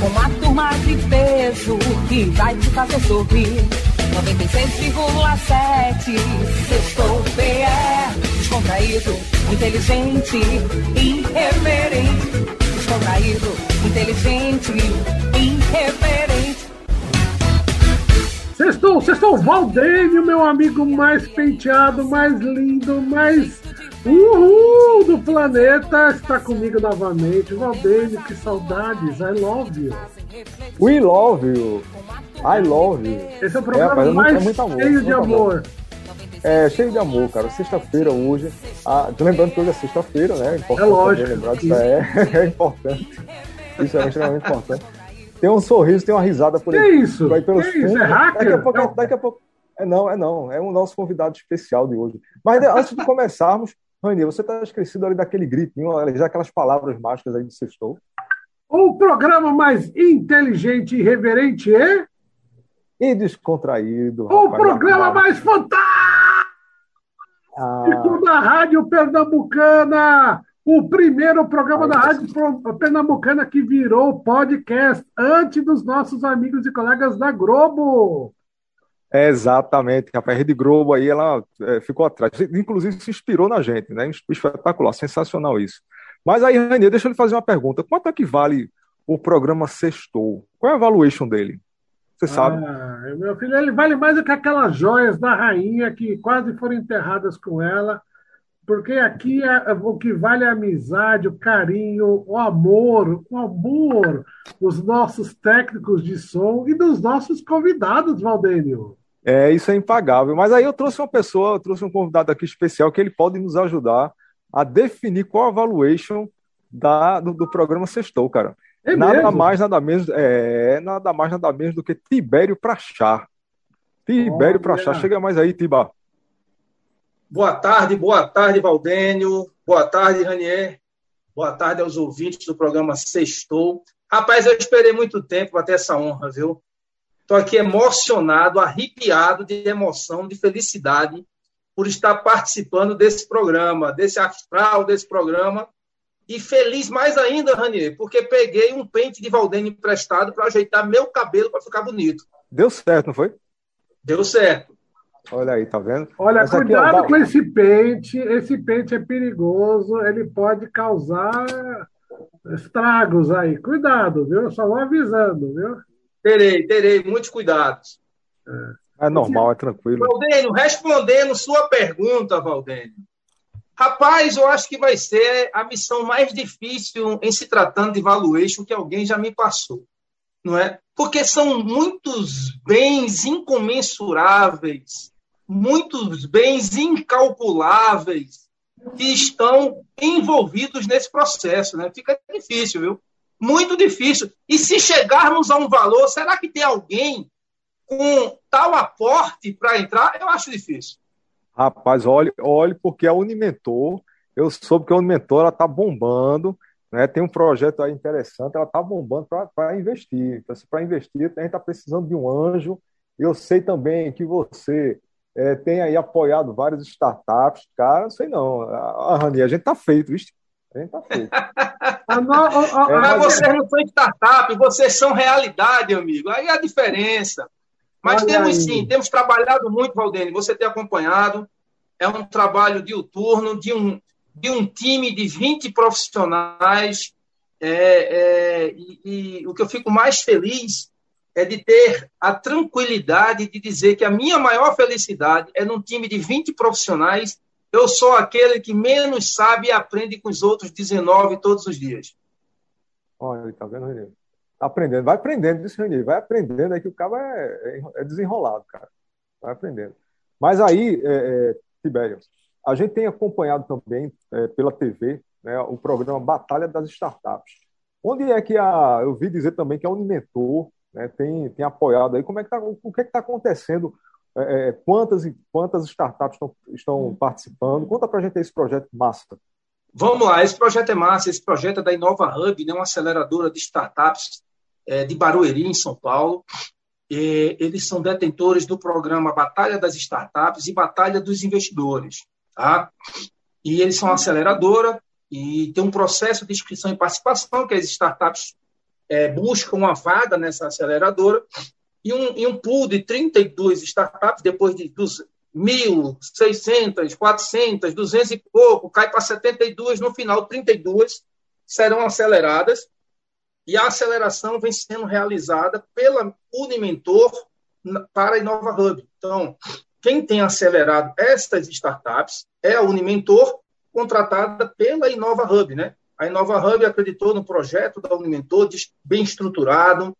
com uma turma de peso que vai te fazer sorrir. 96,7 Sextou PE Descontraído, inteligente, irreverente Descontraído, inteligente, irreverente Sextou, sextou, Valdênio, meu amigo mais penteado, mais lindo, mais uhul do planeta, está comigo novamente. Valdênio, que saudades, I love you. We love you. I love you. Esse é o programa é, mais é muito, amor, cheio de amor. amor. É, cheio de amor, cara. Sexta-feira hoje. Ah, tô lembrando que hoje é sexta-feira, né? É importante é lógico. Lembrar disso é, é importante. Isso é extremamente importante. Tem um sorriso, tem uma risada por aí. Que isso? Vai pelos que isso? É hacker? Daqui a pouco. Daqui a pouco é, não, é não. É um nosso convidado especial de hoje. Mas antes de começarmos, Rani, você está esquecido ali daquele gritinho, já aquelas palavras mágicas aí do sextou. O programa mais inteligente e reverente é? E descontraído. O rapaz, programa rapaz. mais fantástico ah. da Rádio Pernambucana! O primeiro programa da Rádio Pernambucana que virou podcast antes dos nossos amigos e colegas da Globo. É, exatamente, a Rede Globo aí, ela é, ficou atrás. Inclusive, se inspirou na gente, né? Espetacular, sensacional isso. Mas aí, Ranier, deixa eu lhe fazer uma pergunta. Quanto é que vale o programa Sextou? Qual é a valuation dele? Você sabe? Ah, meu filho, ele vale mais do que aquelas joias da rainha que quase foram enterradas com ela porque aqui é, o que vale é a amizade, o carinho, o amor, o amor dos nossos técnicos de som e dos nossos convidados, Valdênio. É, isso é impagável. Mas aí eu trouxe uma pessoa, eu trouxe um convidado aqui especial que ele pode nos ajudar a definir qual a valuation da, do, do programa Sextou, cara. É nada mesmo? mais, nada menos, é, nada mais, nada menos do que Tibério Prachá. Tibério Prachá, chega mais aí, Tiba. Boa tarde, boa tarde, Valdênio. Boa tarde, Ranier. Boa tarde aos ouvintes do programa Sextou. Rapaz, eu esperei muito tempo para ter essa honra, viu? Estou aqui emocionado, arrepiado de emoção, de felicidade por estar participando desse programa, desse astral desse programa. E feliz mais ainda, Ranier, porque peguei um pente de Valdênio emprestado para ajeitar meu cabelo para ficar bonito. Deu certo, não foi? Deu certo. Olha aí, tá vendo? Olha, Essa cuidado aqui, ó, com esse pente. Esse pente é perigoso, ele pode causar estragos aí. Cuidado, viu? Eu só vou avisando, viu? Terei, terei muitos cuidados. É, é normal, é tranquilo. Valdênio, respondendo sua pergunta, Valdênio. Rapaz, eu acho que vai ser a missão mais difícil em se tratando de valuation que alguém já me passou, não é? Porque são muitos bens incomensuráveis muitos bens incalculáveis que estão envolvidos nesse processo. Né? Fica difícil, viu? Muito difícil. E se chegarmos a um valor, será que tem alguém com tal aporte para entrar? Eu acho difícil. Rapaz, olhe, olhe porque a Unimentor, eu soube que a Unimentor está bombando, né? tem um projeto aí interessante, ela está bombando para investir. Então, para investir, a gente está precisando de um anjo. Eu sei também que você é, tem aí apoiado várias startups, cara, sei não. A, Rani, a gente tá feito, viu? A gente tá feito. é, mas vocês não são startup, vocês são realidade, amigo. Aí é a diferença. Mas temos aí. sim, temos trabalhado muito, Valdene. Você tem acompanhado. É um trabalho diuturno de um, de um time de 20 profissionais. É, é, e, e o que eu fico mais feliz é de ter a tranquilidade de dizer que a minha maior felicidade é num time de 20 profissionais. Eu sou aquele que menos sabe e aprende com os outros 19 todos os dias. Olha, tá vendo, Renê? Tá aprendendo, vai aprendendo, disse Renê, vai aprendendo aí que o cara é, é, desenrolado, cara. Vai aprendendo. Mas aí, é, é, Tibério, a gente tem acompanhado também é, pela TV né, o programa Batalha das Startups. Onde é que a. Eu vi dizer também que a Unimentor né, tem, tem apoiado aí. Como é que tá, o que é está acontecendo? É, é, quantas e quantas startups estão, estão participando? Conta para a gente esse projeto massa. Vamos lá, esse projeto é massa. Esse projeto é da Inova Hub, né, uma aceleradora de startups é, de Barueri, em São Paulo. E eles são detentores do programa Batalha das Startups e Batalha dos Investidores. Tá? E eles são uma aceleradora e tem um processo de inscrição e participação que as startups é, buscam uma vaga nessa aceleradora e um, e um pool de 32 startups, depois de dos 1.600, 400, 200 e pouco, cai para 72, no final 32 serão aceleradas e a aceleração vem sendo realizada pela Unimentor para a Inova Hub. Então, quem tem acelerado estas startups é a Unimentor, contratada pela Inova Hub, né? A Inova Hub acreditou no projeto da Unimentor, bem estruturado,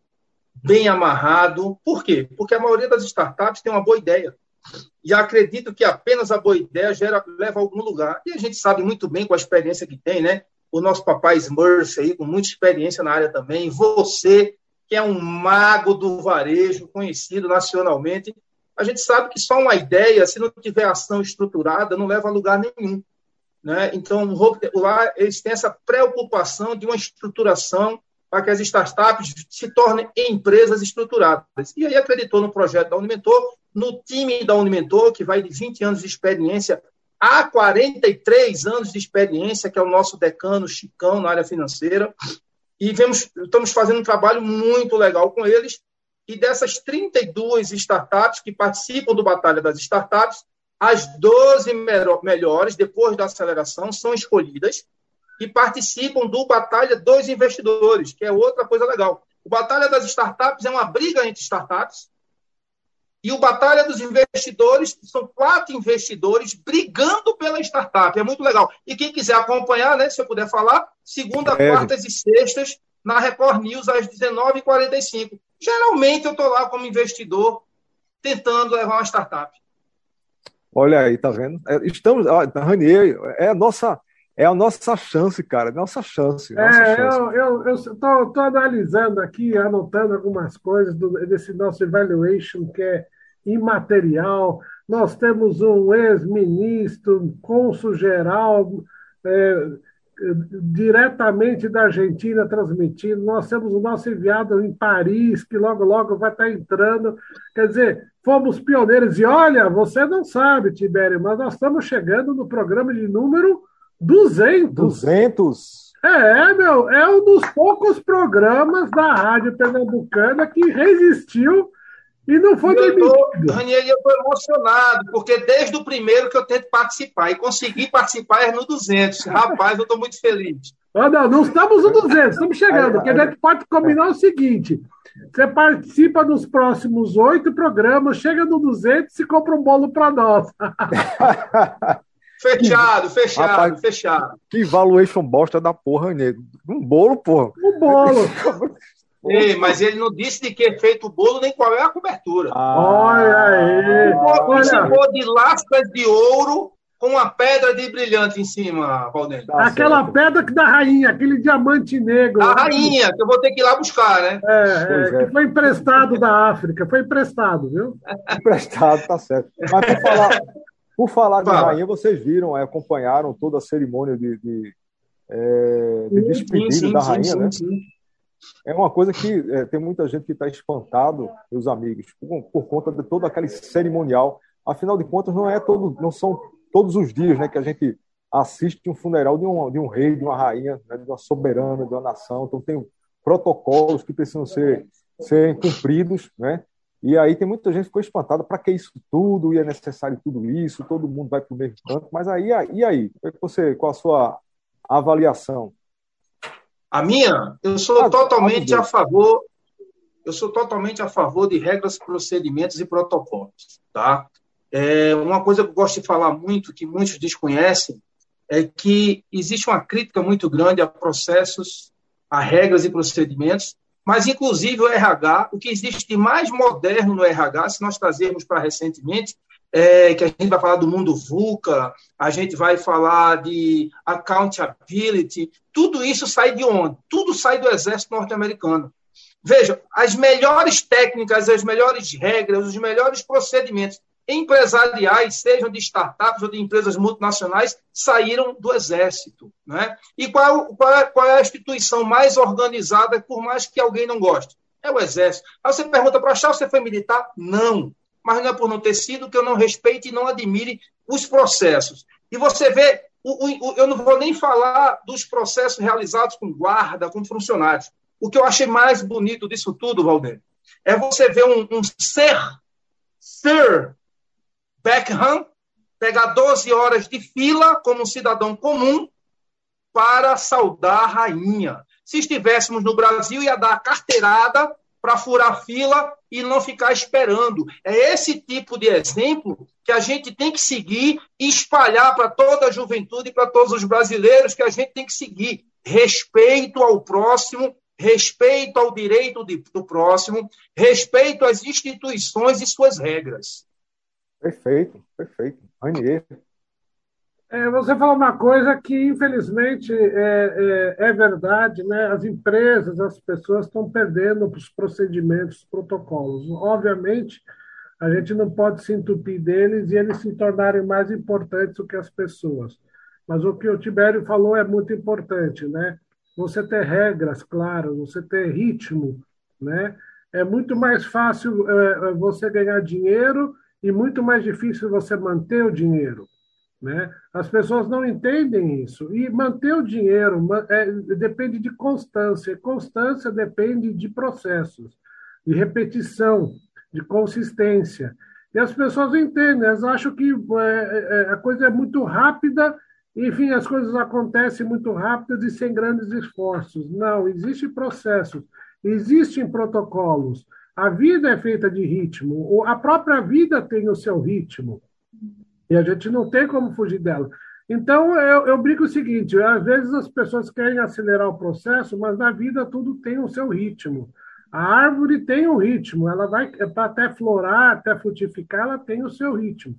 bem amarrado. Por quê? Porque a maioria das startups tem uma boa ideia. E acredito que apenas a boa ideia gera, leva a algum lugar. E a gente sabe muito bem com a experiência que tem, né? O nosso papai Smurf aí, com muita experiência na área também. Você, que é um mago do varejo, conhecido nacionalmente. A gente sabe que só uma ideia, se não tiver ação estruturada, não leva a lugar nenhum. Né? Então, lá eles têm essa preocupação de uma estruturação para que as startups se tornem empresas estruturadas. E aí acreditou no projeto da Unimentor, no time da Unimentor, que vai de 20 anos de experiência a 43 anos de experiência, que é o nosso decano Chicão na área financeira. E vemos, estamos fazendo um trabalho muito legal com eles. E dessas 32 startups que participam do Batalha das Startups, as 12 melhores, depois da aceleração, são escolhidas e participam do Batalha dos Investidores, que é outra coisa legal. O Batalha das Startups é uma briga entre startups, e o Batalha dos Investidores são quatro investidores brigando pela startup. É muito legal. E quem quiser acompanhar, né, se eu puder falar, segunda, é. quartas e sextas, na Record News, às 19h45. Geralmente eu estou lá como investidor, tentando levar uma startup. Olha aí, tá vendo? É, estamos, Ranier, é a nossa, é a nossa chance, cara, é nossa chance. Nossa é, chance. eu estou analisando aqui, anotando algumas coisas do, desse nosso evaluation que é imaterial. Nós temos um ex-ministro, cônsul-geral, é, diretamente da Argentina transmitindo. Nós temos o nosso enviado em Paris, que logo, logo vai estar entrando. Quer dizer, fomos pioneiros. E olha, você não sabe, Tibério, mas nós estamos chegando no programa de número 200. 200? É, meu, é um dos poucos programas da Rádio Pernambucana que resistiu e não foi demitido. Daniel, eu estou emocionado, porque desde o primeiro que eu tento participar e consegui participar é no 200. Rapaz, eu estou muito feliz. Ah, não, não estamos no 200, estamos chegando. Porque a gente pode combinar o seguinte: você participa dos próximos oito programas, chega no 200 e compra um bolo para nós. Fechado, fechado, Rapaz, fechado. Que valuation bosta da porra, nego. Um bolo, porra. Um bolo. Ei, mas ele não disse de que é feito o bolo nem qual é a cobertura. Ah, olha aí. Participou de lascas de ouro com uma pedra de brilhante em cima, Valdênio. Tá Aquela certo. pedra que da rainha, aquele diamante negro. Da rainha, que eu vou ter que ir lá buscar, né? É, é, é. que foi emprestado da África, foi emprestado, viu? emprestado, tá certo. Mas por falar, por falar de rainha, vocês viram, é, acompanharam toda a cerimônia de, de, é, de despedida sim, sim, da rainha, sim, né? Sim, sim. É uma coisa que é, tem muita gente que está espantado, meus amigos, por, por, conta de todo aquele cerimonial. Afinal de contas, não é todo, não são todos os dias, né, que a gente assiste um funeral de um, de um rei, de uma rainha, né, de uma soberana, de uma nação. Então tem protocolos que precisam ser serem cumpridos, né? E aí tem muita gente que ficou espantada, para que isso tudo? E é necessário tudo isso? Todo mundo vai para o mesmo canto? Mas aí, e aí? É você, qual a sua avaliação? A minha, eu sou ah, totalmente a favor, eu sou totalmente a favor de regras, procedimentos e protocolos, tá? É, uma coisa que eu gosto de falar muito, que muitos desconhecem, é que existe uma crítica muito grande a processos, a regras e procedimentos, mas inclusive o RH, o que existe de mais moderno no RH, se nós trazermos para recentemente, é, que a gente vai falar do mundo VUCA, a gente vai falar de accountability, tudo isso sai de onde? Tudo sai do exército norte-americano. Veja, as melhores técnicas, as melhores regras, os melhores procedimentos empresariais, sejam de startups ou de empresas multinacionais, saíram do Exército. Né? E qual, qual, é, qual é a instituição mais organizada, por mais que alguém não goste? É o Exército. Aí você pergunta para achar, você foi militar? Não. Mas não é por não ter sido que eu não respeite e não admire os processos. E você vê, o, o, eu não vou nem falar dos processos realizados com guarda, com funcionários. O que eu achei mais bonito disso tudo, Valdir, é você ver um, um ser, Sir Beckham, pegar 12 horas de fila como um cidadão comum para saudar a rainha. Se estivéssemos no Brasil, ia dar carteirada para furar fila e não ficar esperando. É esse tipo de exemplo que a gente tem que seguir e espalhar para toda a juventude e para todos os brasileiros que a gente tem que seguir. Respeito ao próximo, respeito ao direito de, do próximo, respeito às instituições e suas regras. Perfeito, perfeito. Ranier. É, você falou uma coisa que, infelizmente, é, é, é, verdade, né? As empresas, as pessoas estão perdendo os procedimentos, os protocolos. Obviamente, a gente não pode se entupir deles e eles se tornarem mais importantes do que as pessoas. Mas o que o Tibério falou é muito importante, né? Você ter regras claras, você ter ritmo, né? É muito mais fácil é, é você ganhar dinheiro e muito mais difícil você manter o dinheiro. Né? As pessoas não entendem isso. E manter o dinheiro é, depende de constância. Constância depende de processos, de repetição, de consistência. E as pessoas entendem, elas acham que é, é, a coisa é muito rápida, enfim, as coisas acontecem muito rápidas e sem grandes esforços. Não, existem processos, existem protocolos. A vida é feita de ritmo, a própria vida tem o seu ritmo. E a gente não tem como fugir dela. Então, eu, eu brinco o seguinte: às vezes as pessoas querem acelerar o processo, mas na vida tudo tem o seu ritmo. A árvore tem um ritmo, ela vai até florar, até frutificar, ela tem o seu ritmo.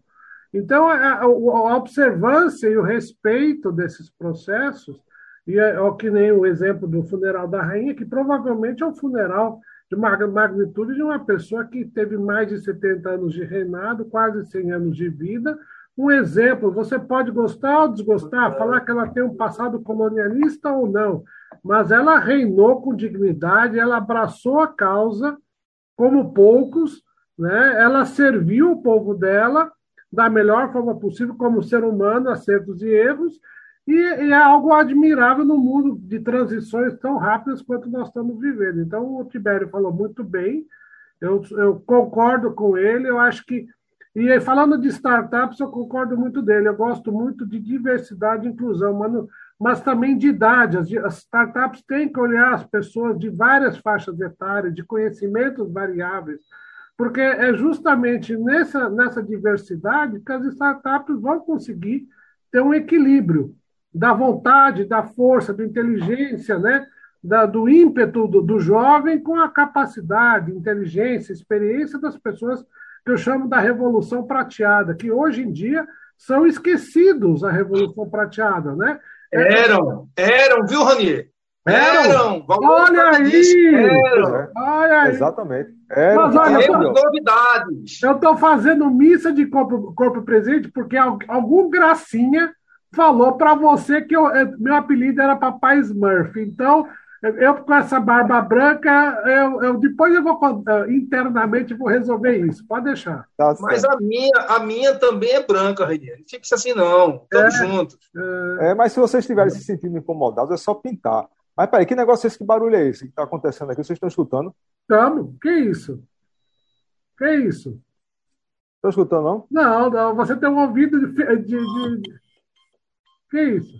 Então, a, a, a observância e o respeito desses processos, e é, é que nem o exemplo do funeral da rainha, que provavelmente é um funeral de magnitude de uma pessoa que teve mais de 70 anos de reinado, quase 100 anos de vida, um exemplo, você pode gostar ou desgostar, falar que ela tem um passado colonialista ou não, mas ela reinou com dignidade, ela abraçou a causa como poucos, né? ela serviu o povo dela da melhor forma possível, como ser humano, acertos e erros, e, é algo admirável no mundo de transições tão rápidas quanto nós estamos vivendo. Então, o Tibério falou muito bem, eu, eu concordo com ele, eu acho que e falando de startups, eu concordo muito dele. Eu gosto muito de diversidade e inclusão, mas, mas também de idade. As, as startups têm que olhar as pessoas de várias faixas etárias, de conhecimentos variáveis, porque é justamente nessa, nessa diversidade que as startups vão conseguir ter um equilíbrio da vontade, da força, da inteligência, né? Da, do ímpeto do, do jovem com a capacidade, inteligência, experiência das pessoas que eu chamo da Revolução Prateada, que hoje em dia são esquecidos a Revolução Prateada, né? Eram, eram, viu, Ranier? Eram. eram. Olha aí! Eram. Olha aí! Exatamente. Eram. Mas olha, Temos novidades. Eu estou fazendo missa de corpo, corpo presente porque algum gracinha falou para você que eu, meu apelido era Papai Smurf. Então, eu com essa barba branca, eu, eu depois eu vou eh, internamente vou resolver isso. Pode deixar. Tá mas a minha, a minha também é branca, Reinier. Não fique assim, não. Estamos é, juntos. É... é... mas se vocês estiverem se sentindo incomodados, é só pintar. Mas peraí, que negócio é esse? Que barulho é esse que está acontecendo aqui? Vocês estão escutando? Estamos. Que isso? Que isso? Estão escutando, não? Não, não. Você tem um ouvido de. de, de... Que isso?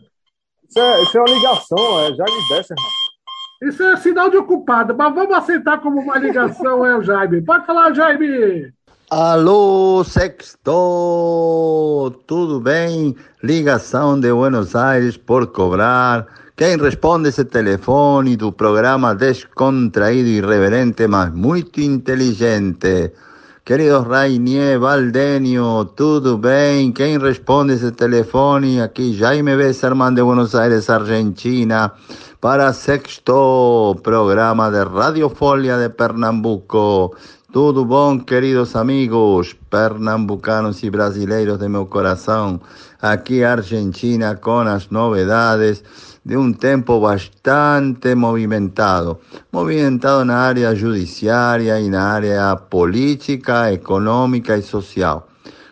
Isso é, isso é uma ligação, é Jaime Besser, irmão. Isso é sinal de ocupado, mas vamos aceitar como uma ligação, é o Jaime. Pode falar, Jaime! Alô, sexto! Tudo bem? Ligação de Buenos Aires por cobrar. Quem responde esse telefone do programa descontraído irreverente, mas muito inteligente? Queridos Rainier, Valdenio, tudo bem? Quem responde esse telefone? Aqui Jaime Besserman de Buenos Aires, Argentina, para sexto programa de Radiofolia de Pernambuco. Tudo bom, queridos amigos pernambucanos e brasileiros de meu coração? Aqui Argentina com as novidades de un tiempo bastante movimentado, movimentado en la área judiciaria y en la área política, económica y social.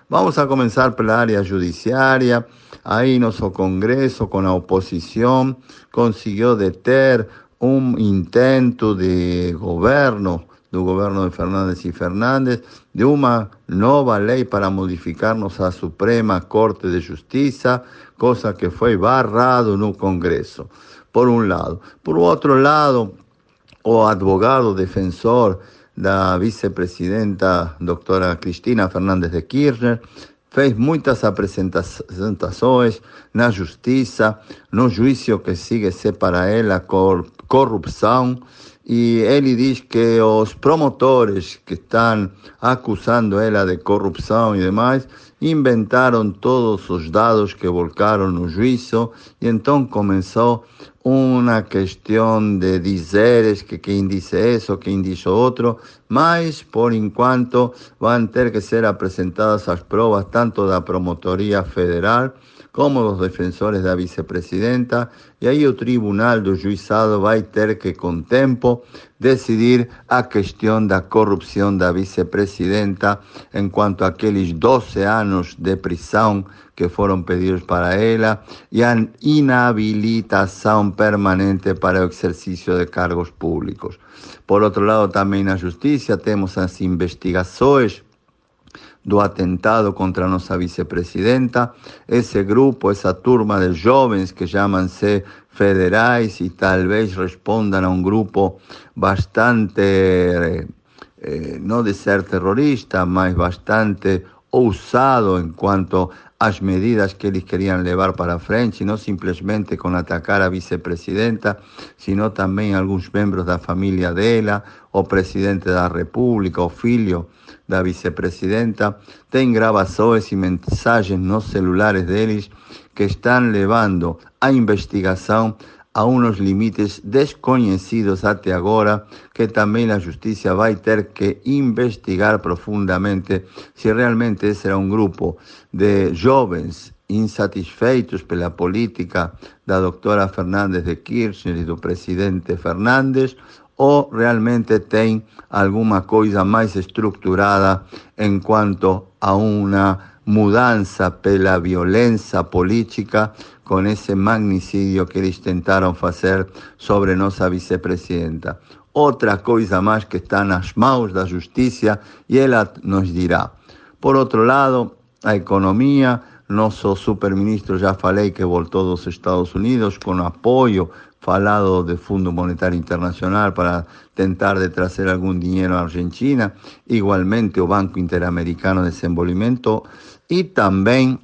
Vamos a comenzar por la área judiciaria. Ahí nuestro Congreso, con la oposición, consiguió deter un intento de gobierno del gobierno de Fernández y Fernández de una nueva ley para modificarnos a Suprema Corte de Justicia cosa que fue barrado en un Congreso, por un lado. Por otro lado, o advogado defensor la vicepresidenta doctora Cristina Fernández de Kirchner fez muitas apresentações na justiça, no juízo que sigue-se para ela corrupção, e ele diz que os promotores que estão acusando ela de corrupção e demais inventaram todos os dados que volcaram no juízo e então começou uma questão de dizeres que quem disse isso, quem disse outro, mas por enquanto vão ter que ser apresentadas as provas tanto da Promotoria Federal como los defensores de la vicepresidenta, y ahí el tribunal do juizado vai ter que, con tempo, decidir a cuestión da corrupción da vicepresidenta en cuanto a aquellos 12 años de prisión que fueron pedidos para ella y a inhabilitación permanente para el ejercicio de cargos públicos. Por otro lado, también en la justicia tenemos las investigaciones do atentado contra nossa vicepresidenta, esse grupo, essa turma de jovens que chamam-se federais e talvez respondam a um grupo bastante, eh, não de ser terrorista, mas bastante ousado em quanto às medidas que eles queriam levar para frente, não simplesmente com atacar a vicepresidenta, sino também alguns membros da família dela, o presidente da República, o filho la vicepresidenta, ten grabações y mensajes no celulares deles que están levando a investigación a unos límites desconocidos hasta ahora que también la justicia va a tener que investigar profundamente si realmente ese era un grupo de jóvenes insatisfeitos la política la doctora Fernández de Kirchner y del presidente Fernández o realmente tem alguma coisa mais estruturada em quanto a uma mudança pela violência política com esse magnicidio que eles tentaram fazer sobre nossa vicepresidenta. Outra coisa mais que está nas mãos da justiça e ela nos dirá. Por outro lado, a economia, nosso superministro já falei que voltou dos Estados Unidos com apoio falado de Fundo Monetario Internacional para tentar de traer algún dinero a Argentina, igualmente o Banco Interamericano de Desenvolvimento y también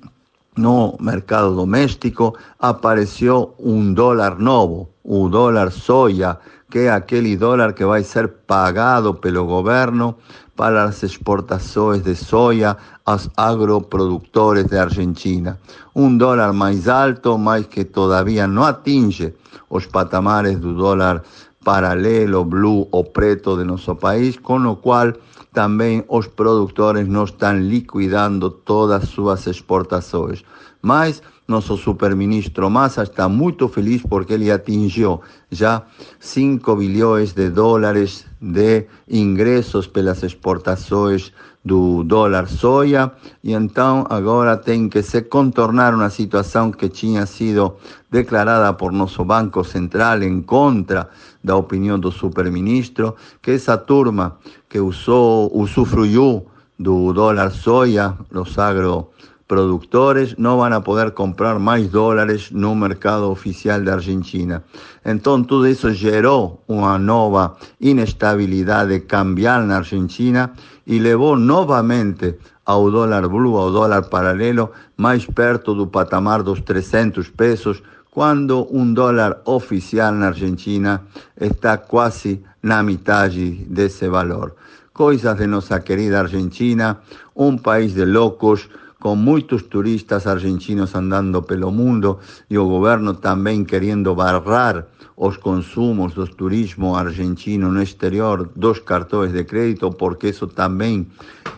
no mercado doméstico apareció un dólar nuevo, un dólar soya, que é aquele dólar que vai ser pagado pelo governo para as exportações de soja aos agroprodutores de Argentina. Um dólar mais alto, mas que todavía não atinge os patamares do dólar paralelo, blue ou preto de nosso país, com o qual também os produtores não estão liquidando todas suas exportações. Mas nosso superministro Massa está muito feliz porque ele atingiu já 5 bilhões de dólares de ingressos pelas exportações do dólar soja e então agora tem que se contornar uma situação que tinha sido declarada por nosso Banco Central em contra da opinião do superministro, que essa turma que usou, usufruiu do dólar soja, os agro productores no van a poder comprar más dólares un mercado oficial de Argentina. Entonces todo eso generó una nueva inestabilidad de cambiar en Argentina y llevó nuevamente al dólar blue, al dólar paralelo, más perto del patamar de los 300 pesos, cuando un dólar oficial en Argentina está casi la mitad de ese valor. coisas de nossa querida Argentina, um país de loucos, com muitos turistas argentinos andando pelo mundo e o governo também querendo barrar os consumos do turismo argentino no exterior dos cartões de crédito, porque isso também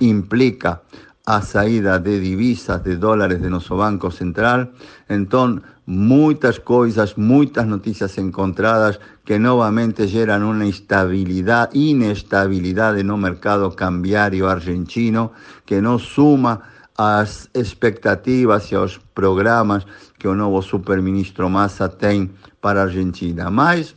implica a saída de divisas, de dólares de nosso Banco Central. Então, muitas coisas, muitas notícias encontradas que novamente geram uma instabilidade, inestabilidade no mercado cambiário argentino, que não suma às expectativas e aos programas que o novo superministro Massa tem para Argentina. Mas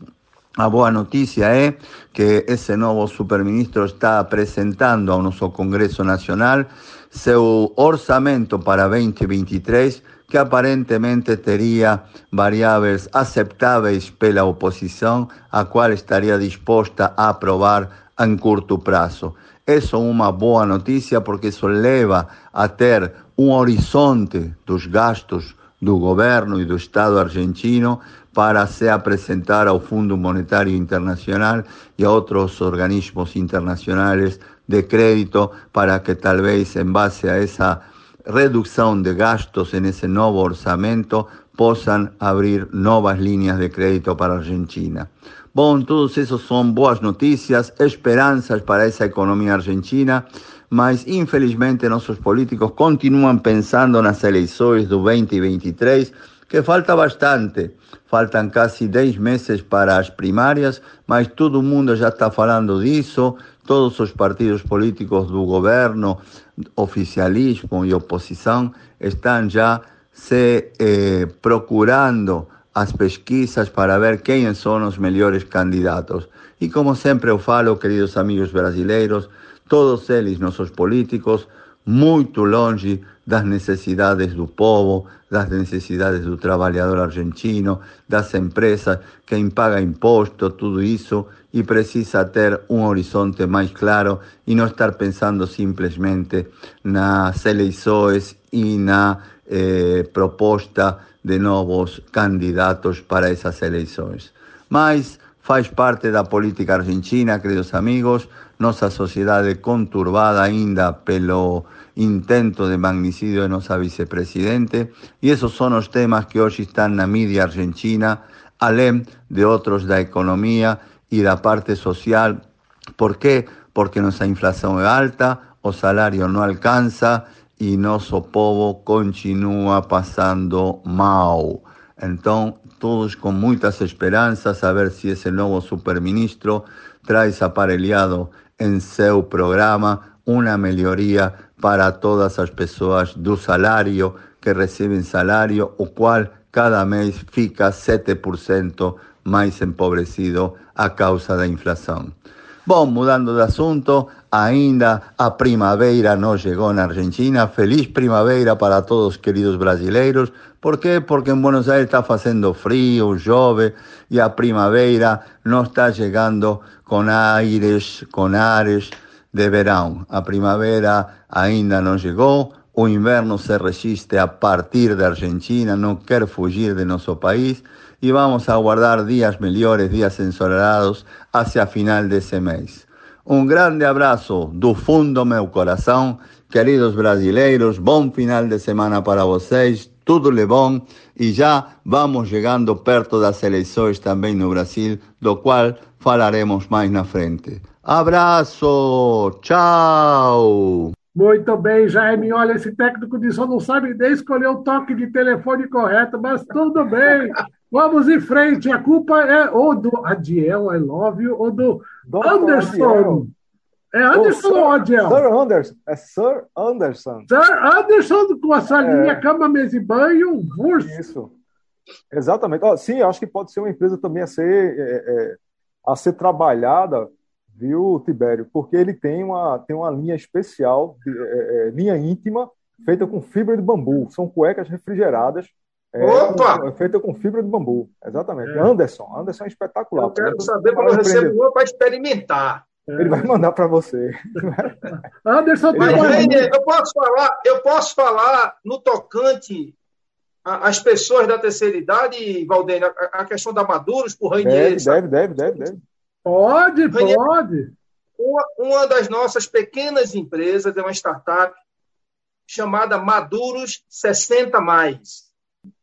a boa notícia é que esse novo superministro está apresentando ao nosso Congresso Nacional seu orçamento para 2023, que aparentemente teria variáveis aceitáveis pela oposição, a qual estaria disposta a aprovar em curto prazo. Isso é uma boa notícia porque isso leva a ter um horizonte dos gastos do governo e do Estado argentino para se apresentar ao Fundo Monetário Internacional e a outros organismos internacionais de crédito para que talvez em base a essa redução de gastos nesse novo orçamento possam abrir novas linhas de crédito para Argentina. Bom, todos esses são boas notícias, esperanças para essa economia argentina, mas infelizmente nossos políticos continuam pensando nas eleições do 2023 que falta bastante. Faltam quase 10 meses para as primárias, mas todo mundo já está falando disso. Todos os partidos políticos do governo, oficialismo e oposição, estão já se eh, procurando as pesquisas para ver quem são os melhores candidatos. E como sempre eu falo, queridos amigos brasileiros, todos eles, nossos políticos, muito longe das necessidades do povo, das necessidades do trabalhador argentino, das empresas, quem paga imposto, tudo isso, e precisa ter um horizonte mais claro e não estar pensando simplesmente nas eleições e na eh, proposta de novos candidatos para essas eleições. Mas faz parte da política argentina, queridos amigos, nossa sociedade conturbada ainda pelo intento de magnicidio de nossa vicepresidente, e esses são os temas que hoje estão na mídia argentina, além de outros da economia e da parte social. Por quê? Porque nossa inflação é alta, o salário não alcança e nosso povo continua passando mal. Então, todos com muitas esperanças a ver se esse novo superministro traz aparelhado em seu programa uma melhoria para todas as pessoas do salário que recebem salário, o qual cada mês fica 7% mais empobrecido a causa da inflação. Bom, mudando de assunto, ainda a primavera não chegou na Argentina. Feliz primavera para todos queridos brasileiros. Por quê? Porque em Buenos Aires está fazendo frio, chove e a primavera não está chegando com aires, com ares de verão. A primavera ainda não chegou, o inverno se resiste a partir da Argentina, não quer fugir de nosso país e vamos aguardar dias melhores, dias ensolarados hacia final desse mês. Um grande abraço do fundo do meu coração, queridos brasileiros, bom final de semana para vocês, tudo de bom e já vamos chegando perto das eleições também no Brasil, do qual falaremos mais na frente. Abraço, tchau! Muito bem, Jaime. Olha, esse técnico de som não sabe nem escolher o toque de telefone correto, mas tudo bem. Vamos em frente. A culpa é ou do Adiel, I love you, ou do Anderson. Adiel. É Anderson ou Adiel? Sir Anderson. É Sir Anderson. Sir Anderson com a sua é. cama, mesa e banho, Vurs. Isso. Exatamente. Oh, sim, acho que pode ser uma empresa também a ser, é, é, a ser trabalhada viu, Tibério? Porque ele tem uma, tem uma linha especial, de, é, é, linha íntima, feita com fibra de bambu. São cuecas refrigeradas. É, Opa! Com, feita com fibra de bambu, exatamente. É. Anderson, Anderson é espetacular. Eu quero saber quando eu recebo uma para experimentar. Ele vai mandar para você. Anderson, Mas, vai... eu posso falar, eu posso falar no tocante às pessoas da terceira idade, Valdênio, a, a questão da Maduros por Rainier. Deve, deve, deve, deve, deve. Pode, pode. Uma, uma das nossas pequenas empresas é uma startup chamada Maduros 60 Mais.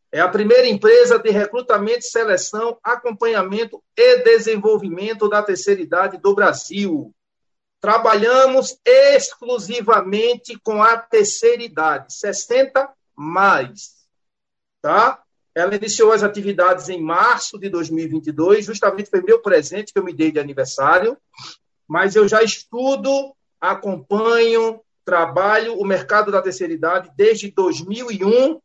É a primeira empresa de recrutamento, seleção, acompanhamento e desenvolvimento da terceira idade do Brasil. Trabalhamos exclusivamente com a terceira idade, 60 mais. Tá? Ela iniciou as atividades em março de 2022, justamente foi meu presente que eu me dei de aniversário, mas eu já estudo, acompanho, trabalho o mercado da terceira idade desde 2001,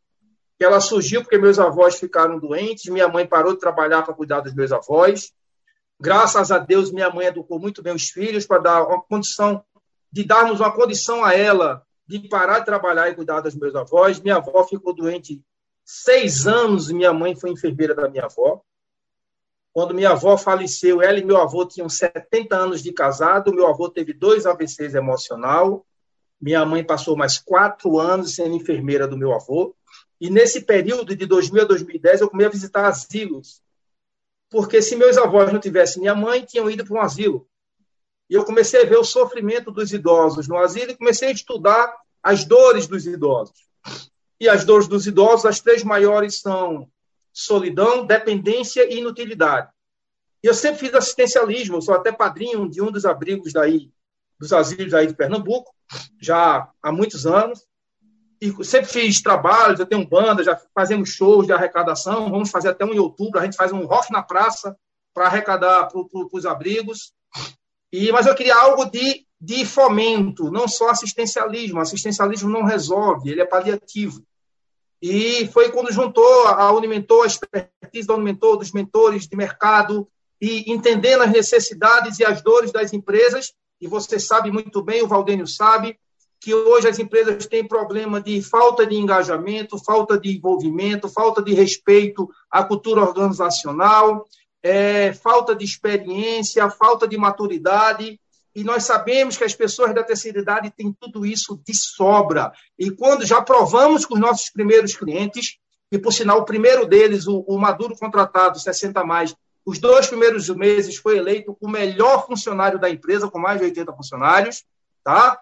que ela surgiu porque meus avós ficaram doentes, minha mãe parou de trabalhar para cuidar dos meus avós. Graças a Deus, minha mãe educou muito bem os filhos para dar uma condição, de darmos uma condição a ela de parar de trabalhar e cuidar dos meus avós. Minha avó ficou doente seis anos, minha mãe foi enfermeira da minha avó. Quando minha avó faleceu, ela e meu avô tinham 70 anos de casado. Meu avô teve dois AVCs emocional. Minha mãe passou mais quatro anos sendo enfermeira do meu avô. E nesse período de 2000 a 2010, eu comecei a visitar asilos. Porque se meus avós não tivessem minha mãe, tinham ido para um asilo. E eu comecei a ver o sofrimento dos idosos no asilo e comecei a estudar as dores dos idosos. E as dores dos idosos, as três maiores são solidão, dependência e inutilidade. E eu sempre fiz assistencialismo, sou até padrinho de um dos abrigos daí, dos asilos aí de Pernambuco, já há muitos anos. E sempre fiz trabalhos, eu tenho banda, já fazemos shows de arrecadação, vamos fazer até um em outubro, a gente faz um rock na praça para arrecadar para os abrigos. E, mas eu queria algo de, de fomento, não só assistencialismo. Assistencialismo não resolve, ele é paliativo. E foi quando juntou a Unimentor, a expertise da Unimentor, dos mentores de mercado, e entendendo as necessidades e as dores das empresas, e você sabe muito bem, o Valdênio sabe, que hoje as empresas têm problema de falta de engajamento, falta de envolvimento, falta de respeito à cultura organizacional, é, falta de experiência, falta de maturidade, e nós sabemos que as pessoas da terceira idade têm tudo isso de sobra. E quando já provamos com os nossos primeiros clientes, e por sinal, o primeiro deles, o, o Maduro contratado, 60 mais, os dois primeiros meses foi eleito o melhor funcionário da empresa, com mais de 80 funcionários, tá?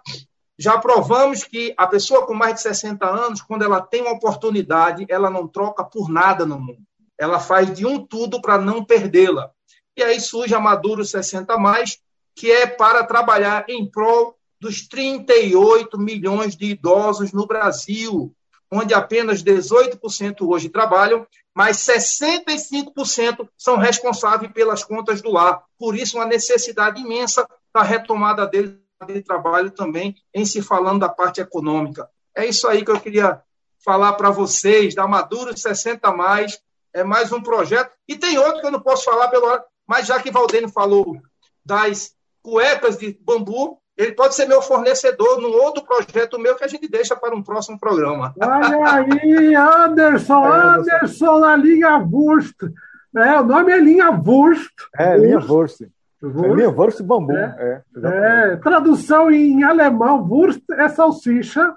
Já provamos que a pessoa com mais de 60 anos, quando ela tem uma oportunidade, ela não troca por nada no mundo ela faz de um tudo para não perdê-la. E aí surge a Maduro 60 mais, que é para trabalhar em prol dos 38 milhões de idosos no Brasil, onde apenas 18% hoje trabalham, mas 65% são responsáveis pelas contas do lar. Por isso, uma necessidade imensa da retomada deles de trabalho também, em se falando da parte econômica. É isso aí que eu queria falar para vocês, da Maduro 60 mais, é mais um projeto. E tem outro que eu não posso falar pelo mas já que Valdênio falou das cuecas de bambu, ele pode ser meu fornecedor num outro projeto meu que a gente deixa para um próximo programa. Olha aí, Anderson, é, Anderson na linha Wurst. É, o nome é linha Wurst. É, linha Wurst. Wurst. É linha Wurst bambu. É, é, é, tradução em alemão, Wurst é salsicha.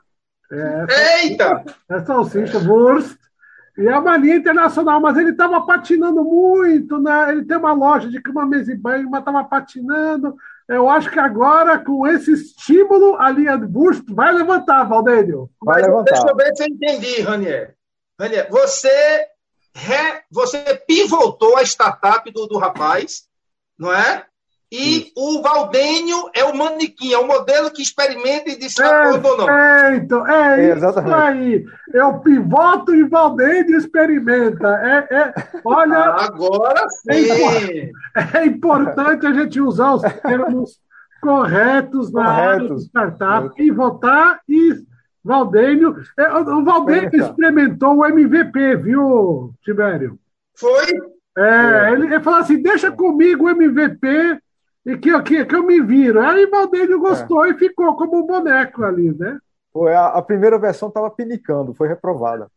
É, Eita! É salsicha, Wurst. E é uma linha internacional, mas ele estava patinando muito, né? Ele tem uma loja de cama, mesa e banho, mas estava patinando. Eu acho que agora, com esse estímulo, a linha de busto vai levantar, Valdênio. Vai mas levantar. Deixa eu ver se eu entendi, Ranier. Ranier, você, re, você pivotou a startup do, do rapaz, não é? E o Valdênio é o manequim, é o modelo que experimenta e diz se é, ou não. Perfeito, é, é isso aí. Eu pivoto e Valdênio experimenta. É, é, olha. Agora é sim. É, é importante a gente usar os termos corretos na área de startup, pivotar e Valdênio. É, o Valdênio experimentou o MVP, viu, Tibério? Foi? É, ele, ele falou assim: deixa comigo o MVP e que, que, que eu me viro. Aí Valdênio gostou é. e ficou como um boneco ali, né? Foi, a, a primeira versão estava pinicando, foi reprovada.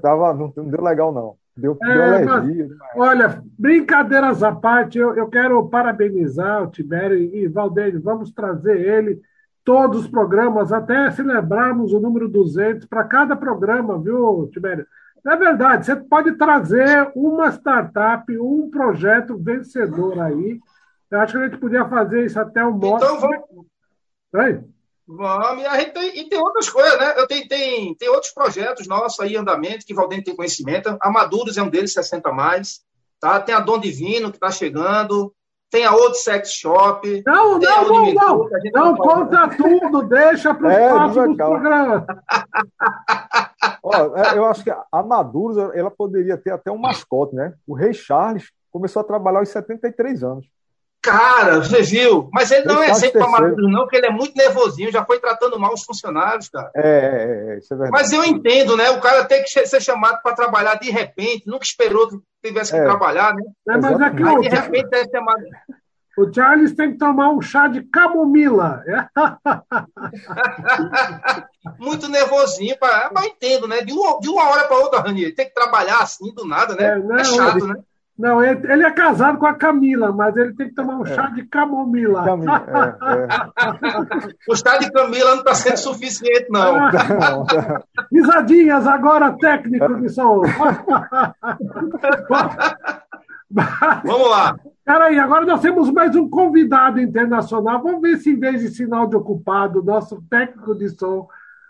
Tava, não, não deu legal, não. Deu, é, deu alergia. Mas, olha, brincadeiras à parte, eu, eu quero parabenizar o Tibério e, e Valdênio, vamos trazer ele todos os programas, até celebrarmos o número 200 para cada programa, viu, Tibério? É verdade, você pode trazer uma startup, um projeto vencedor aí, Eu acho que a gente podia fazer isso até o modo. Então vamos. Oi? Vamos, a gente tem, e tem outras coisas, né? Eu tenho, tem, tem outros projetos nossos aí em andamento que Valdente tem conhecimento. A Maduros é um deles, 60 mais. Tá? Tem a Dom Divino que está chegando. Tem a Old Sex Shop. Não, não, não, não. Não conta tudo, deixa para o é, próximo programa. eu acho que a Maduros ela poderia ter até um mascote, né? O Rei Charles começou a trabalhar aos 73 anos. Cara, você viu? Mas ele não é sempre para Maduro, não, porque ele é muito nervosinho, já foi tratando mal os funcionários, cara. É, é, é isso é verdade. Mas eu entendo, né? O cara tem que ser chamado para trabalhar de repente, nunca esperou que tivesse que é. trabalhar, né? É, mas aqui, Aí, de repente é chamado. O Charles tem que tomar um chá de camomila. Muito nervosinho, pra... mas entendo, né? De uma, de uma hora para outra, Ranier, tem que trabalhar assim do nada, né? É, não, é chato, né? Não, ele, ele, é casado com a Camila, mas ele tem que tomar um chá de camomila. Camila é, é. o chá de Camila não está sendo suficiente, não. Risadinhas agora, técnico de som. Vamos lá. Peraí, agora nós temos mais um convidado internacional. Vamos ver se, em vez de sinal de ocupado, nosso técnico de som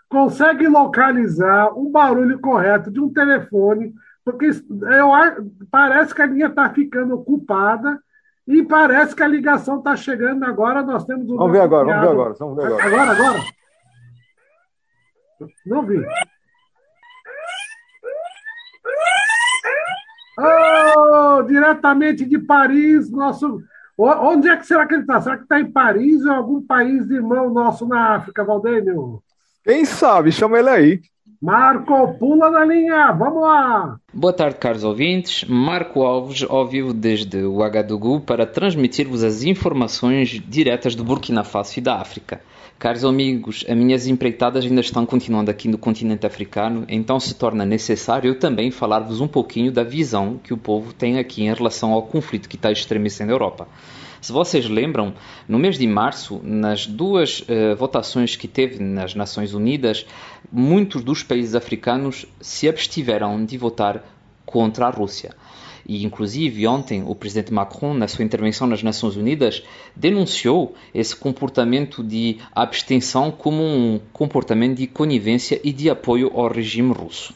consegue localizar um barulho correto de um telefone porque eu, parece que a linha está ficando ocupada e parece que a ligação está chegando agora. Nós temos um. Vamos ver agora, vamos ver agora, vamos ver agora. Agora, agora? Não vi. Oh, diretamente de Paris, nosso. Onde é que será que ele está? Será que está em Paris ou em algum país irmão nosso na África, Valdênio? Quem sabe? Chama ele aí. Marco, pula na linha, vamos lá! Boa tarde, caros ouvintes. Marco Alves, ao vivo desde o Agadugu, para transmitir-vos as informações diretas do Burkina Faso e da África. Caros amigos, as minhas empreitadas ainda estão continuando aqui no continente africano, então se torna necessário eu também falar-vos um pouquinho da visão que o povo tem aqui em relação ao conflito que está estremecendo a Europa. Se vocês lembram, no mês de março, nas duas uh, votações que teve nas Nações Unidas, muitos dos países africanos se abstiveram de votar contra a Rússia. E, inclusive, ontem o presidente Macron, na sua intervenção nas Nações Unidas, denunciou esse comportamento de abstenção como um comportamento de conivência e de apoio ao regime russo.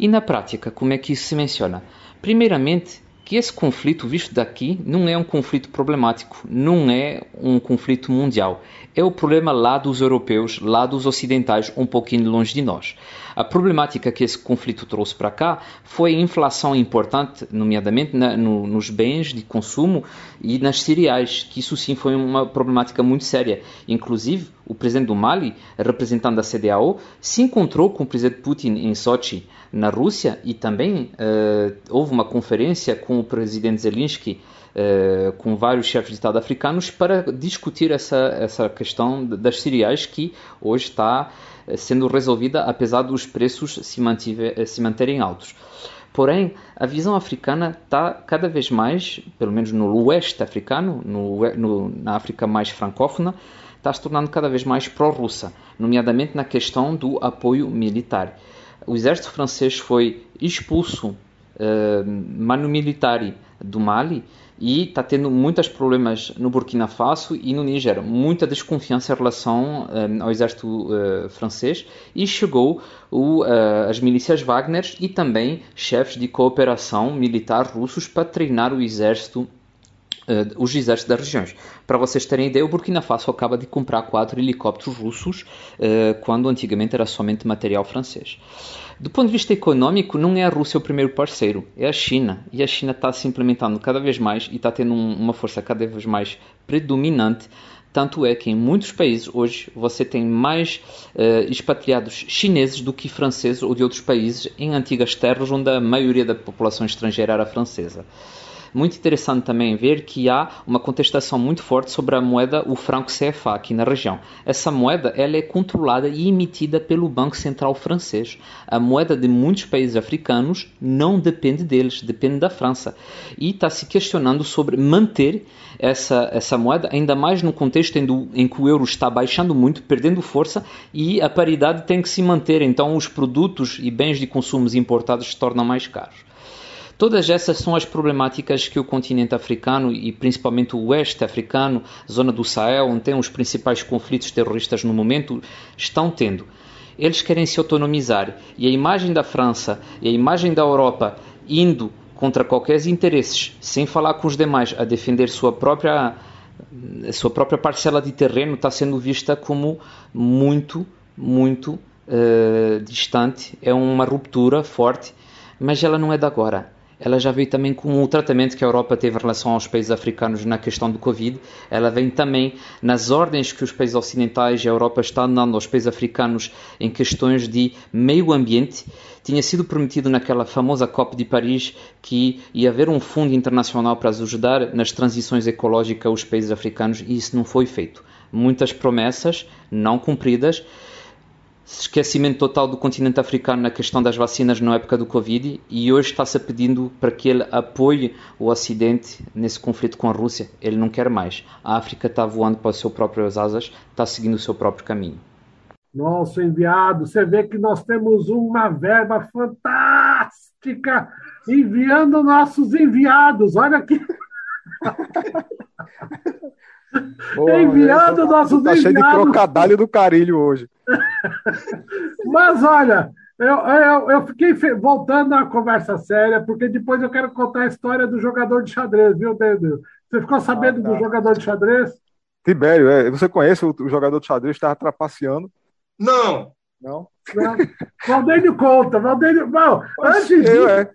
E na prática, como é que isso se menciona? Primeiramente, que esse conflito visto daqui não é um conflito problemático, não é um conflito mundial. É o problema lá dos europeus, lá dos ocidentais, um pouquinho longe de nós. A problemática que esse conflito trouxe para cá foi a inflação importante, nomeadamente na, no, nos bens de consumo e nas cereais, que isso sim foi uma problemática muito séria. Inclusive, o presidente do Mali, representante da CDAO, se encontrou com o presidente Putin em Sochi na Rússia e também uh, houve uma conferência com o presidente Zelensky, uh, com vários chefes de Estado africanos, para discutir essa, essa questão das cereais que hoje está sendo resolvida apesar dos preços se, mantive, se manterem altos. Porém, a visão africana está cada vez mais, pelo menos no oeste africano, no, no, na África mais francófona, está se tornando cada vez mais pró-russa, nomeadamente na questão do apoio militar o exército francês foi expulso uh, manu militari do Mali e está tendo muitos problemas no Burkina Faso e no Níger, muita desconfiança em relação uh, ao exército uh, francês. E chegou o, uh, as milícias Wagner e também chefes de cooperação militar russos para treinar o exército Uh, os exércitos das regiões. Para vocês terem ideia, o Burkina Faso acaba de comprar quatro helicópteros russos, uh, quando antigamente era somente material francês. Do ponto de vista econômico, não é a Rússia o primeiro parceiro, é a China. E a China está se implementando cada vez mais e está tendo um, uma força cada vez mais predominante. Tanto é que em muitos países hoje você tem mais uh, expatriados chineses do que franceses ou de outros países em antigas terras onde a maioria da população estrangeira era francesa. Muito interessante também ver que há uma contestação muito forte sobre a moeda, o franco CFA, aqui na região. Essa moeda ela é controlada e emitida pelo Banco Central francês. A moeda de muitos países africanos não depende deles, depende da França. E está se questionando sobre manter essa, essa moeda, ainda mais no contexto em, do, em que o euro está baixando muito, perdendo força e a paridade tem que se manter. Então, os produtos e bens de consumo importados se tornam mais caros. Todas essas são as problemáticas que o continente africano e principalmente o oeste africano, zona do Sahel, onde tem os principais conflitos terroristas no momento, estão tendo. Eles querem se autonomizar e a imagem da França e a imagem da Europa indo contra qualquer interesses, sem falar com os demais, a defender sua própria sua própria parcela de terreno está sendo vista como muito, muito uh, distante. É uma ruptura forte, mas ela não é de agora ela já veio também com o tratamento que a Europa teve em relação aos países africanos na questão do Covid. Ela vem também nas ordens que os países ocidentais e a Europa estão dando aos países africanos em questões de meio ambiente. Tinha sido prometido naquela famosa COP de Paris que ia haver um fundo internacional para ajudar nas transições ecológicas os países africanos e isso não foi feito. Muitas promessas não cumpridas esquecimento total do continente africano na questão das vacinas na época do Covid e hoje está-se pedindo para que ele apoie o Ocidente nesse conflito com a Rússia. Ele não quer mais. A África está voando para as suas próprias asas, está seguindo o seu próprio caminho. Nosso enviado, você vê que nós temos uma verba fantástica enviando nossos enviados. Olha aqui. Boa, enviando nossos tá enviados. cheio de trocadilho do carilho hoje. Mas olha, eu, eu, eu fiquei voltando à conversa séria, porque depois eu quero contar a história do jogador de xadrez, viu, Pedro? Você ficou sabendo ah, tá. do jogador de xadrez? Tibério, é, você conhece o, o jogador de xadrez que estava trapaceando? Não. Não? Não. Valdênio conta. Valdênio. Bom, antes eu, disso. É.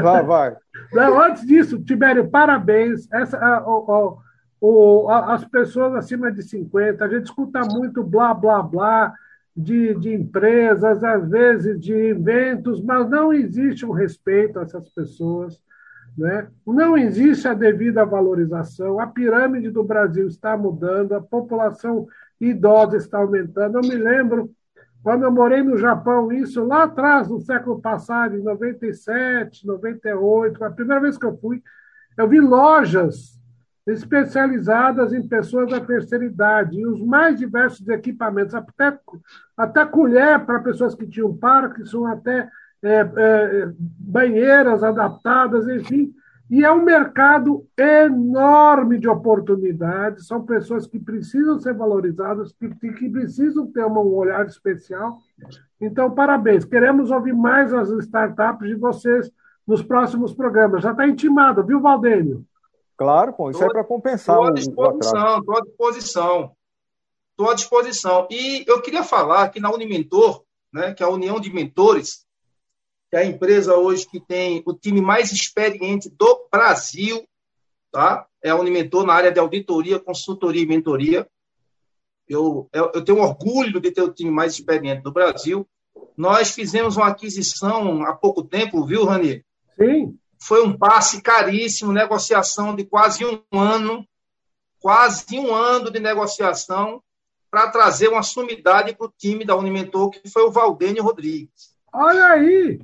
Vai, vai. Não, antes disso, Tibério, parabéns. Essa, a, a, o, as pessoas acima de 50, a gente escuta muito blá, blá, blá de, de empresas, às vezes de eventos, mas não existe um respeito a essas pessoas. Né? Não existe a devida valorização. A pirâmide do Brasil está mudando, a população idosa está aumentando. Eu me lembro, quando eu morei no Japão, isso lá atrás, no século passado, em 97, 98, a primeira vez que eu fui, eu vi lojas especializadas em pessoas da terceira idade e os mais diversos equipamentos, até, até colher para pessoas que tinham Parkinson, até é, é, banheiras adaptadas, enfim. E é um mercado enorme de oportunidades, são pessoas que precisam ser valorizadas, que, que precisam ter um olhar especial. Então, parabéns. Queremos ouvir mais as startups de vocês nos próximos programas. Já está intimado, viu, Valdênio? Claro, pô, isso tô, é para compensar. Estou à disposição, estou à disposição. Estou à disposição. E eu queria falar que na Unimentor, né, que é a União de Mentores, que é a empresa hoje que tem o time mais experiente do Brasil, tá? É a Unimentor na área de auditoria, consultoria e mentoria. Eu, eu, eu tenho orgulho de ter o time mais experiente do Brasil. Nós fizemos uma aquisição há pouco tempo, viu, Rani? Sim foi um passe caríssimo, negociação de quase um ano, quase um ano de negociação para trazer uma sumidade para o time da Unimentor, que foi o Valdênio Rodrigues. Olha aí!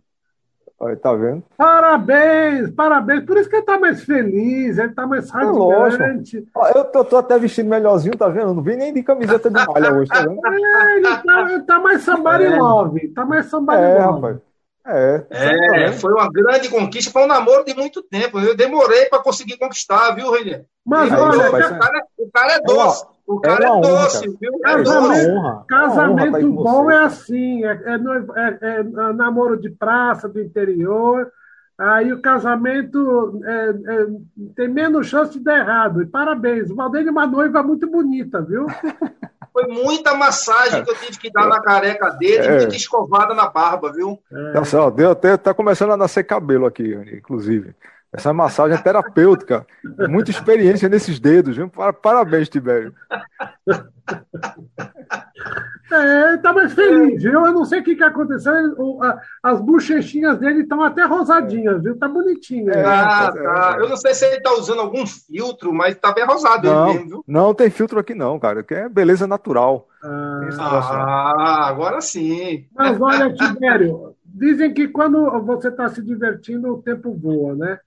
Olha, tá vendo? Parabéns, parabéns. Por isso que ele tá mais feliz, ele tá mais é radiante. É eu tô, tô, até vestindo melhorzinho, tá vendo? Não vim nem de camiseta de malha hoje, tá vendo? É, ele, tá, ele tá mais somebody é. love. Tá mais somebody é, love. Rapaz. É, é foi uma grande conquista, foi um namoro de muito tempo. Eu demorei para conseguir conquistar, viu, Renê? Mas olha, o, cara, o cara é doce. O cara é, é doce, honra, viu? É casamento, honra, casamento honra bom é assim: é, é, é, namoro de praça do interior. Aí o casamento tem menos chance de dar errado. E parabéns, o Valdeir é uma noiva muito bonita, viu? Foi muita massagem que eu tive que dar na careca dele é. muita escovada na barba, viu? É. Nossa, deu até, tá começando a nascer cabelo aqui, inclusive. Essa massagem é terapêutica. Muita experiência nesses dedos, viu? Parabéns, Tibério. É, tá mais feliz, viu? Eu não sei o que, que aconteceu. as bochechinhas dele estão até rosadinhas, viu? Tá bonitinho. É, ah, tá. Eu não sei se ele tá usando algum filtro, mas tá bem rosado não, ele mesmo, viu? Não tem filtro aqui, não, cara. Que é beleza natural. Ah, ah agora sim. Mas olha, Tibério, dizem que quando você está se divertindo, o tempo voa, né?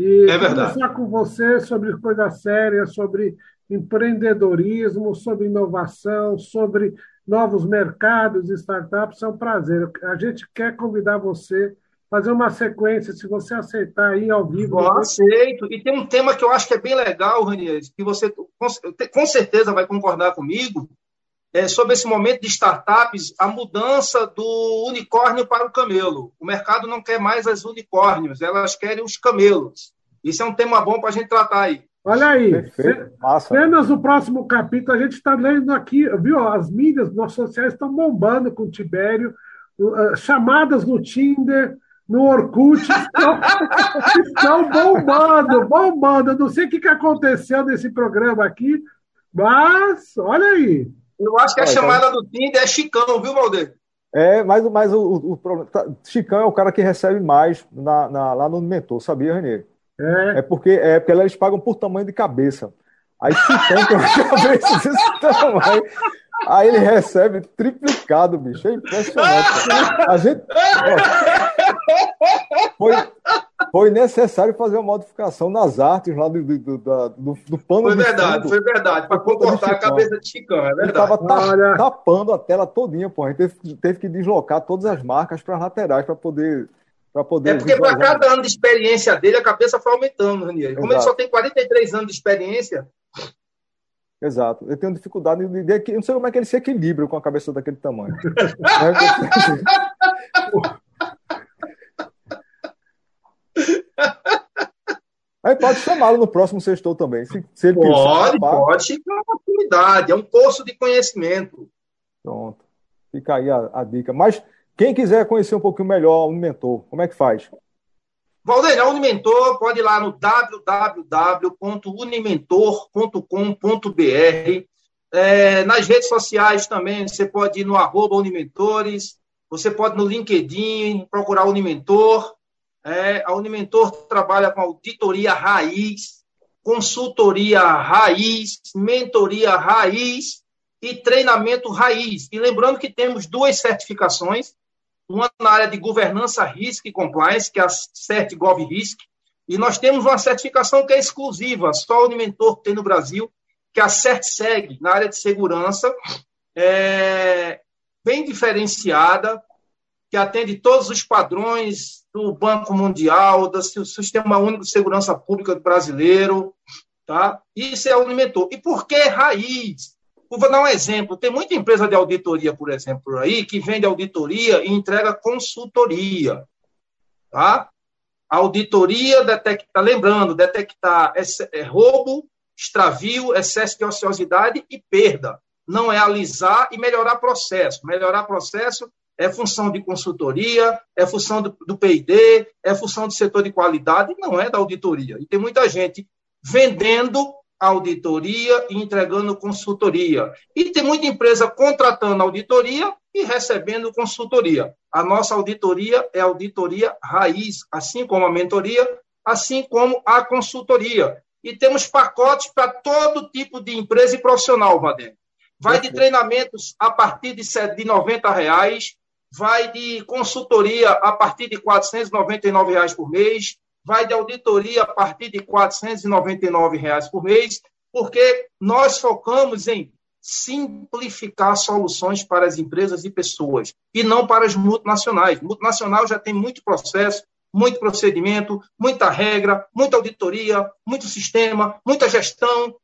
E é verdade. conversar com você sobre coisas sérias, sobre empreendedorismo, sobre inovação, sobre novos mercados e startups é um prazer. A gente quer convidar você fazer uma sequência, se você aceitar aí ao vivo. Eu aceito. E tem um tema que eu acho que é bem legal, Ranier, que você com certeza vai concordar comigo, é sobre esse momento de startups, a mudança do unicórnio para o camelo. O mercado não quer mais as unicórnios, elas querem os camelos. Isso é um tema bom para a gente tratar aí. Olha aí, cenas do próximo capítulo, a gente está lendo aqui, viu? As mídias nossas sociais estão bombando com o Tibério, uh, chamadas no Tinder, no Orkut, estão, estão bombando, bombando. Eu não sei o que, que aconteceu nesse programa aqui, mas olha aí. Eu acho que a ah, chamada então... do Tinder é Chicão, viu, Valdir? É, mas, mas o, problema. Tá, Chicão é o cara que recebe mais na, na, lá no mentor, sabia, Renê? É. é porque é porque eles pagam por tamanho de cabeça. Aí Chicão tem uma cabeça desse tamanho. Aí ele recebe triplicado, bicho. É impressionante. A gente. Ó, foi, foi necessário fazer uma modificação nas artes lá do, do, do, do, do pano. Foi verdade, foi verdade. Para comportar a cabeça de Chicão, é verdade. Ele estava ta, tapando a tela todinha, pô. A gente teve, teve que deslocar todas as marcas para as laterais para poder para poder. É porque para cada ano de experiência dele, a cabeça foi aumentando, Ranieri. Como ele só tem 43 anos de experiência. Exato. Eu tenho dificuldade de, de, de, não sei como é que ele se equilibra com a cabeça daquele tamanho. Aí pode chamá-lo no próximo sextou também. Se, se ele pode, pode. É uma oportunidade, é um curso de conhecimento. Pronto. Fica aí a, a dica. Mas quem quiser conhecer um pouquinho melhor o Unimentor, como é que faz? Valdeir, a Unimentor pode ir lá no www.unimentor.com.br. É, nas redes sociais também, você pode ir no arroba Unimentores, você pode no LinkedIn procurar Unimentor. É, a Unimentor trabalha com auditoria raiz, consultoria raiz, mentoria raiz e treinamento raiz. E lembrando que temos duas certificações, uma na área de governança, risk e compliance, que é a CertGov Risk, e nós temos uma certificação que é exclusiva, só o Unimentor tem no Brasil, que é a CertSeg, na área de segurança, é, bem diferenciada, que atende todos os padrões do Banco Mundial, do Sistema Único de Segurança Pública brasileiro, tá? Isso é o Unimentor. E por que raiz? Vou dar um exemplo. Tem muita empresa de auditoria, por exemplo, aí, que vende auditoria e entrega consultoria. Tá? auditoria detecta, lembrando, detectar é, roubo, extravio, excesso de ociosidade e perda. Não é alisar e melhorar processo. Melhorar processo é função de consultoria, é função do, do PID, é função do setor de qualidade, não é da auditoria. E tem muita gente vendendo auditoria e entregando consultoria. E tem muita empresa contratando auditoria e recebendo consultoria. A nossa auditoria é auditoria raiz, assim como a mentoria, assim como a consultoria. E temos pacotes para todo tipo de empresa e profissional, Vadem. Vai de treinamentos a partir de 90 reais, vai de consultoria a partir de 499 reais por mês, vai de auditoria a partir de 499 reais por mês, porque nós focamos em simplificar soluções para as empresas e pessoas, e não para as multinacionais. Multinacional já tem muito processo, muito procedimento, muita regra, muita auditoria, muito sistema, muita gestão.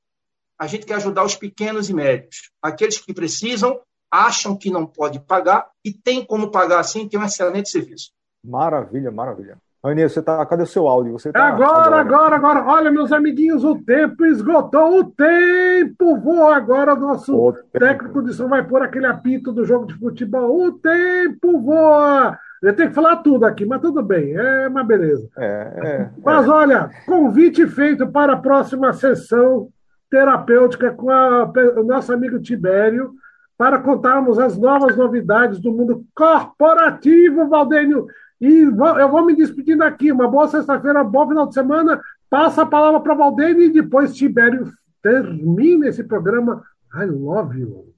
A gente quer ajudar os pequenos e médios, aqueles que precisam, acham que não pode pagar e tem como pagar assim, tem um excelente serviço. Maravilha, maravilha. Aninha, você tá. Cadê o seu áudio? Você tá agora, agora, agora, Olha, meus amiguinhos, o tempo esgotou. O tempo voa agora. O nosso o técnico de som vai pôr aquele apito do jogo de futebol. O tempo voa. Eu tenho que falar tudo aqui, mas tudo bem, é uma beleza. É, é, mas é. olha, convite feito para a próxima sessão terapêutica com a, o nosso amigo Tibério para contarmos as novas novidades do mundo corporativo, Valdênio. E eu vou me despedindo aqui. Uma boa sexta-feira, bom final de semana. Passa a palavra para Valdênio e depois Tibério termina esse programa. I love you.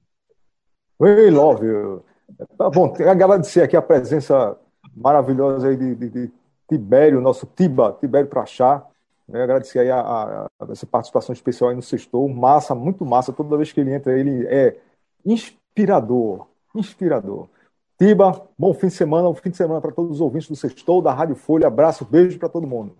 We love you. Tá bom, agradecer aqui a presença maravilhosa aí de, de, de Tibério, nosso Tiba, Tibério Prachá. Né? Agradecer aí a, a, a, essa participação especial aí no Sextou. Massa, muito massa. Toda vez que ele entra, ele é inspirador. Inspirador. Tiba, bom fim de semana, um fim de semana para todos os ouvintes do Sextou, da Rádio Folha. Abraço, beijo para todo mundo.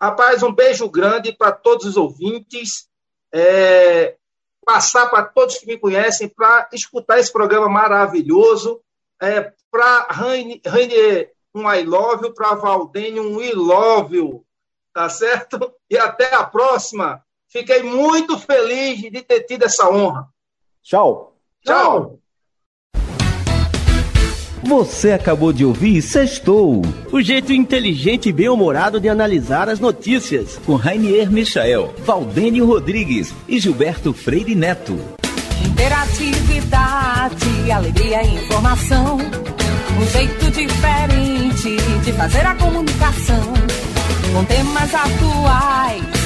Rapaz, um beijo grande para todos os ouvintes. É, passar para todos que me conhecem para escutar esse programa maravilhoso. É, para Rainier, um I love you, para Valdênio, um I love you. Tá certo? E até a próxima. Fiquei muito feliz de ter tido essa honra. Tchau. Tchau. Você acabou de ouvir Sextou, o jeito inteligente e bem-humorado de analisar as notícias, com Rainier Michael, Valdênio Rodrigues e Gilberto Freire Neto. Interatividade, alegria e informação, um jeito diferente de fazer a comunicação, com temas atuais